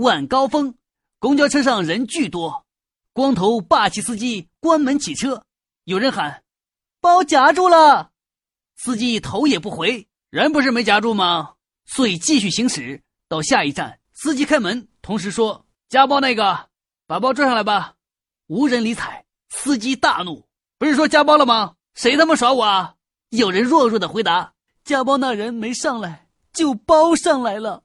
晚高峰公交车上人巨多光头霸气司机关门启车有人喊包夹住了！司机头也不回人不是没夹住吗？所以继续行驶到下一站司机开门同时说夹包那个把包拽上来吧。无人理睬司机大怒不是说夹包了吗？谁他妈耍我啊？有人弱弱的回答夹包那人没上来就包上来了。